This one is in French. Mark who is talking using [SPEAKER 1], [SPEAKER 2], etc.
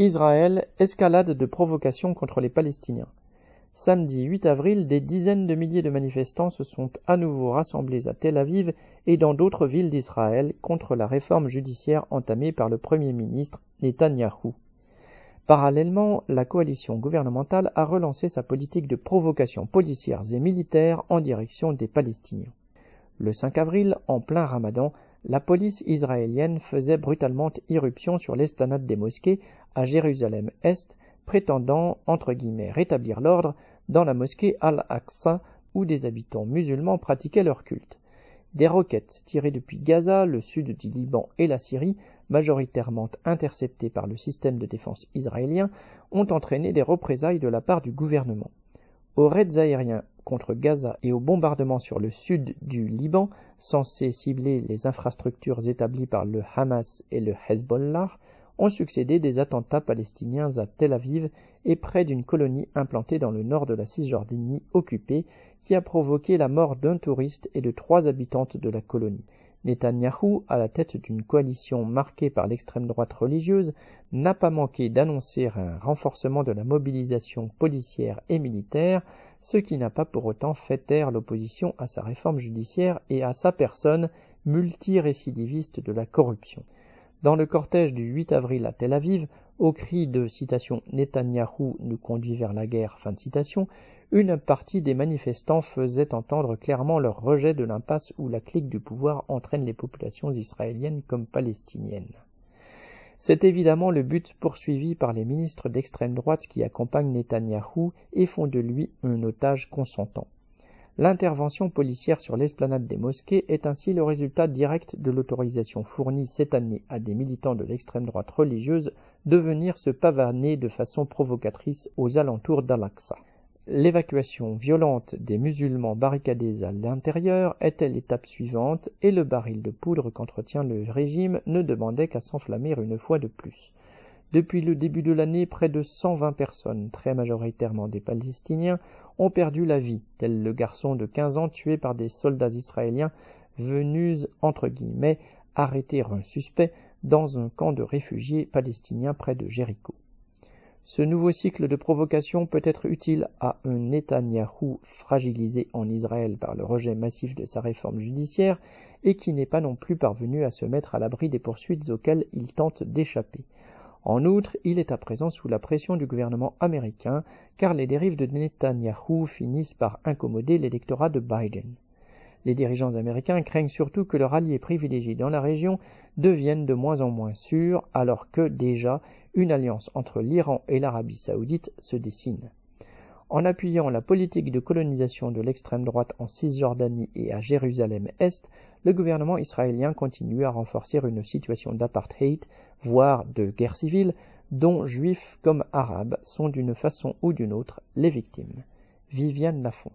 [SPEAKER 1] Israël, escalade de provocations contre les Palestiniens. Samedi 8 avril, des dizaines de milliers de manifestants se sont à nouveau rassemblés à Tel Aviv et dans d'autres villes d'Israël contre la réforme judiciaire entamée par le Premier ministre Netanyahou. Parallèlement, la coalition gouvernementale a relancé sa politique de provocation policières et militaires en direction des Palestiniens. Le 5 avril, en plein ramadan, la police israélienne faisait brutalement irruption sur l'esplanade des mosquées à Jérusalem-Est, prétendant entre guillemets rétablir l'ordre dans la mosquée Al-Aqsa où des habitants musulmans pratiquaient leur culte. Des roquettes tirées depuis Gaza, le sud du Liban et la Syrie, majoritairement interceptées par le système de défense israélien, ont entraîné des représailles de la part du gouvernement. Aux raids aériens contre Gaza et aux bombardements sur le sud du Liban, censés cibler les infrastructures établies par le Hamas et le Hezbollah, ont succédé des attentats palestiniens à Tel Aviv et près d'une colonie implantée dans le nord de la Cisjordanie occupée qui a provoqué la mort d'un touriste et de trois habitantes de la colonie. Netanyahou, à la tête d'une coalition marquée par l'extrême droite religieuse, n'a pas manqué d'annoncer un renforcement de la mobilisation policière et militaire, ce qui n'a pas pour autant fait taire l'opposition à sa réforme judiciaire et à sa personne multirécidiviste de la corruption. Dans le cortège du 8 avril à Tel Aviv, au cri de citation Netanyahou nous conduit vers la guerre, fin de citation, une partie des manifestants faisait entendre clairement leur rejet de l'impasse où la clique du pouvoir entraîne les populations israéliennes comme palestiniennes. C'est évidemment le but poursuivi par les ministres d'extrême droite qui accompagnent Netanyahou et font de lui un otage consentant. L'intervention policière sur l'esplanade des mosquées est ainsi le résultat direct de l'autorisation fournie cette année à des militants de l'extrême droite religieuse de venir se pavaner de façon provocatrice aux alentours d'Al-Aqsa. L'évacuation violente des musulmans barricadés à l'intérieur était l'étape suivante et le baril de poudre qu'entretient le régime ne demandait qu'à s'enflammer une fois de plus. Depuis le début de l'année, près de 120 personnes, très majoritairement des Palestiniens, ont perdu la vie, tel le garçon de 15 ans tué par des soldats israéliens venus, entre guillemets, arrêter un suspect dans un camp de réfugiés palestiniens près de Jéricho. Ce nouveau cycle de provocation peut être utile à un Netanyahou fragilisé en Israël par le rejet massif de sa réforme judiciaire et qui n'est pas non plus parvenu à se mettre à l'abri des poursuites auxquelles il tente d'échapper. En outre, il est à présent sous la pression du gouvernement américain, car les dérives de Netanyahou finissent par incommoder l'électorat de Biden. Les dirigeants américains craignent surtout que leur allié privilégié dans la région devienne de moins en moins sûr, alors que déjà une alliance entre l'Iran et l'Arabie saoudite se dessine. En appuyant la politique de colonisation de l'extrême droite en Cisjordanie et à Jérusalem-Est, le gouvernement israélien continue à renforcer une situation d'apartheid, voire de guerre civile, dont juifs comme arabes sont d'une façon ou d'une autre les victimes. Viviane Lafont